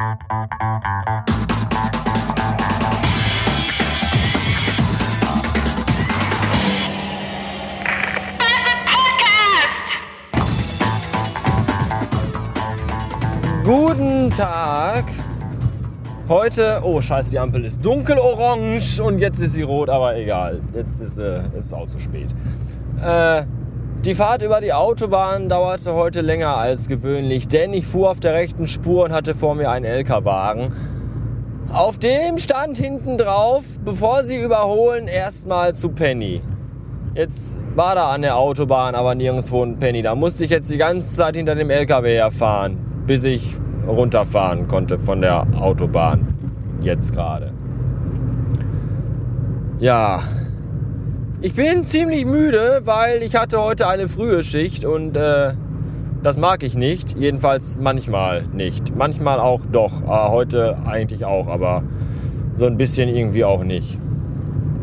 Guten Tag. Heute, oh scheiße, die Ampel ist dunkelorange und jetzt ist sie rot, aber egal. Jetzt ist äh, es auch zu spät. Äh, die Fahrt über die Autobahn dauerte heute länger als gewöhnlich, denn ich fuhr auf der rechten Spur und hatte vor mir einen LKW-Wagen. Auf dem stand hinten drauf, bevor sie überholen, erstmal zu Penny. Jetzt war da an der Autobahn aber nirgendwo ein Penny. Da musste ich jetzt die ganze Zeit hinter dem LKW herfahren, bis ich runterfahren konnte von der Autobahn. Jetzt gerade. Ja. Ich bin ziemlich müde, weil ich hatte heute eine frühe Schicht und äh, das mag ich nicht. Jedenfalls manchmal nicht. Manchmal auch doch. Äh, heute eigentlich auch, aber so ein bisschen irgendwie auch nicht.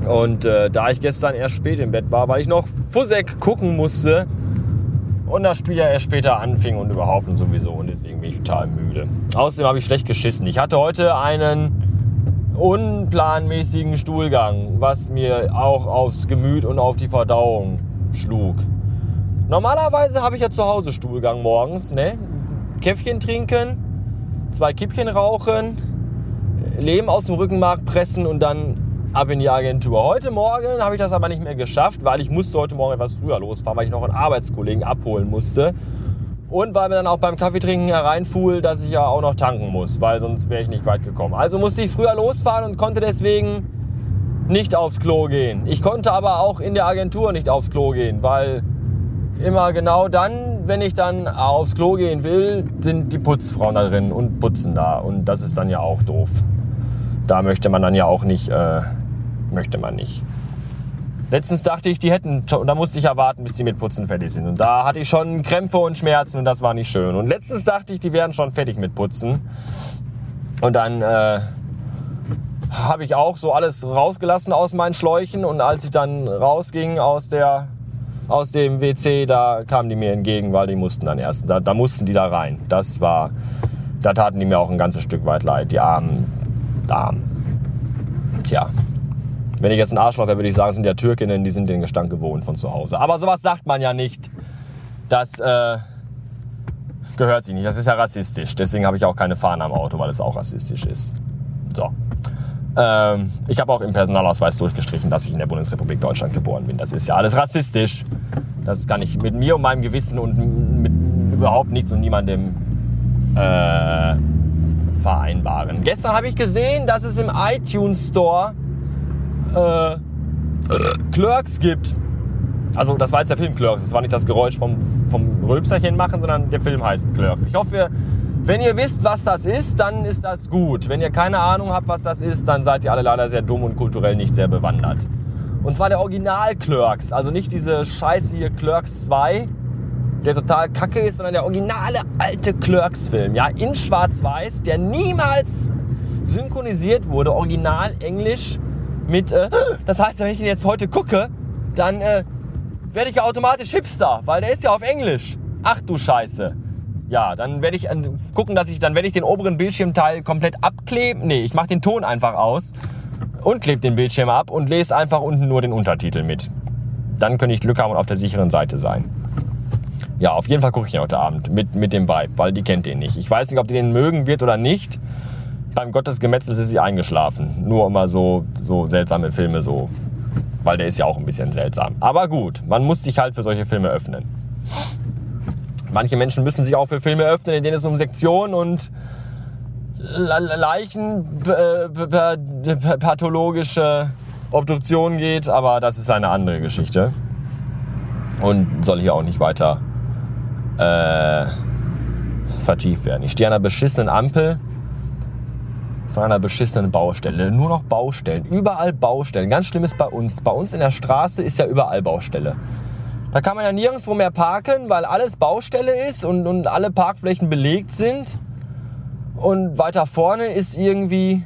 Und äh, da ich gestern erst spät im Bett war, weil ich noch Fusek gucken musste und das Spiel ja erst später anfing und überhaupt und sowieso und deswegen bin ich total müde. Außerdem habe ich schlecht geschissen. Ich hatte heute einen unplanmäßigen Stuhlgang, was mir auch aufs Gemüt und auf die Verdauung schlug. Normalerweise habe ich ja zu Hause Stuhlgang morgens, ne? Käffchen trinken, zwei Kippchen rauchen, Lehm aus dem Rückenmark pressen und dann ab in die Agentur. Heute Morgen habe ich das aber nicht mehr geschafft, weil ich musste heute Morgen etwas früher losfahren, weil ich noch einen Arbeitskollegen abholen musste. Und weil mir dann auch beim Kaffeetrinken hereinfuhl, dass ich ja auch noch tanken muss, weil sonst wäre ich nicht weit gekommen. Also musste ich früher losfahren und konnte deswegen nicht aufs Klo gehen. Ich konnte aber auch in der Agentur nicht aufs Klo gehen, weil immer genau dann, wenn ich dann aufs Klo gehen will, sind die Putzfrauen da drin und putzen da. Und das ist dann ja auch doof. Da möchte man dann ja auch nicht, äh, möchte man nicht. Letztens dachte ich, die hätten, da musste ich ja warten, bis die mit Putzen fertig sind. Und da hatte ich schon Krämpfe und Schmerzen und das war nicht schön. Und letztens dachte ich, die wären schon fertig mit Putzen. Und dann äh, habe ich auch so alles rausgelassen aus meinen Schläuchen. Und als ich dann rausging aus der aus dem WC, da kamen die mir entgegen, weil die mussten dann erst, da, da mussten die da rein. Das war, da taten die mir auch ein ganzes Stück weit leid, die armen Damen. Tja, wenn ich jetzt ein Arschloch wäre, würde ich sagen, sind ja Türkinnen, die sind den Gestank gewohnt von zu Hause. Aber sowas sagt man ja nicht. Das äh, gehört sich nicht. Das ist ja rassistisch. Deswegen habe ich auch keine Fahne am Auto, weil es auch rassistisch ist. So. Ähm, ich habe auch im Personalausweis durchgestrichen, dass ich in der Bundesrepublik Deutschland geboren bin. Das ist ja alles rassistisch. Das kann ich mit mir und meinem Gewissen und mit überhaupt nichts und niemandem äh, vereinbaren. Gestern habe ich gesehen, dass es im iTunes Store äh, Clerks gibt. Also das war jetzt der Film Clerks. Das war nicht das Geräusch vom, vom Rülpserchen machen, sondern der Film heißt Clerks. Ich hoffe, wenn ihr wisst, was das ist, dann ist das gut. Wenn ihr keine Ahnung habt, was das ist, dann seid ihr alle leider sehr dumm und kulturell nicht sehr bewandert. Und zwar der Original Clerks, also nicht diese scheiße hier Clerks 2, der total kacke ist, sondern der originale alte Clerks-Film, ja, in Schwarz-Weiß, der niemals synchronisiert wurde, original Englisch mit, äh, das heißt, wenn ich den jetzt heute gucke, dann äh, werde ich ja automatisch Hipster, weil der ist ja auf Englisch. Ach du Scheiße. Ja, dann werde ich äh, gucken, dass ich, dann werde ich den oberen Bildschirmteil komplett abkleben. Nee, ich mache den Ton einfach aus und klebe den Bildschirm ab und lese einfach unten nur den Untertitel mit. Dann könnte ich Glück haben und auf der sicheren Seite sein. Ja, auf jeden Fall gucke ich ihn heute Abend mit, mit dem Vibe, weil die kennt den nicht. Ich weiß nicht, ob die den mögen wird oder nicht beim Gott des Gemetzels ist sie eingeschlafen. Nur immer so, so seltsame Filme, so. Weil der ist ja auch ein bisschen seltsam. Aber gut, man muss sich halt für solche Filme öffnen. Manche Menschen müssen sich auch für Filme öffnen, in denen es um Sektion und Leichen, pathologische Obduktion geht, aber das ist eine andere Geschichte. Und soll hier auch nicht weiter äh, vertieft werden. Ich stehe an einer beschissenen Ampel von einer beschissenen Baustelle. Nur noch Baustellen. Überall Baustellen. Ganz schlimm ist bei uns. Bei uns in der Straße ist ja überall Baustelle. Da kann man ja nirgendwo mehr parken, weil alles Baustelle ist und, und alle Parkflächen belegt sind. Und weiter vorne ist irgendwie,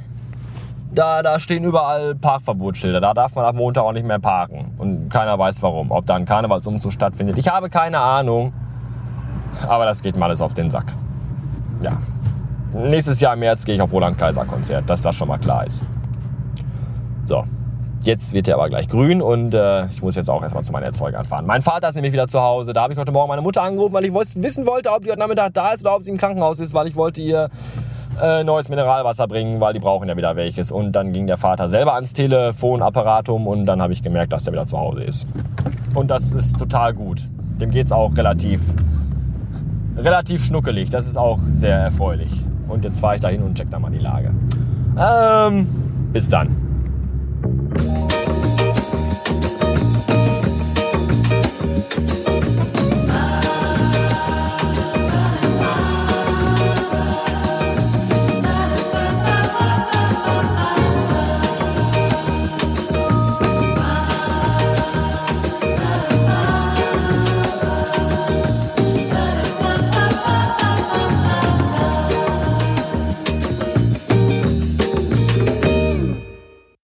da, da stehen überall Parkverbotsschilder. Da darf man ab Montag auch nicht mehr parken. Und keiner weiß warum. Ob da ein Karnevalsumzug stattfindet. Ich habe keine Ahnung. Aber das geht mal alles auf den Sack. Ja. Nächstes Jahr im März gehe ich auf Roland Kaiser Konzert, dass das schon mal klar ist. So, Jetzt wird er aber gleich grün und äh, ich muss jetzt auch erstmal zu meinen Erzeugern fahren. Mein Vater ist nämlich wieder zu Hause. Da habe ich heute Morgen meine Mutter angerufen, weil ich wissen wollte, ob die heute Nachmittag da ist oder ob sie im Krankenhaus ist, weil ich wollte ihr äh, neues Mineralwasser bringen, weil die brauchen ja wieder welches. Und dann ging der Vater selber ans Telefonapparatum und dann habe ich gemerkt, dass er wieder zu Hause ist. Und das ist total gut. Dem geht es auch relativ, relativ schnuckelig. Das ist auch sehr erfreulich. Und jetzt fahre ich da hin und check da mal die Lage. Ähm, bis dann.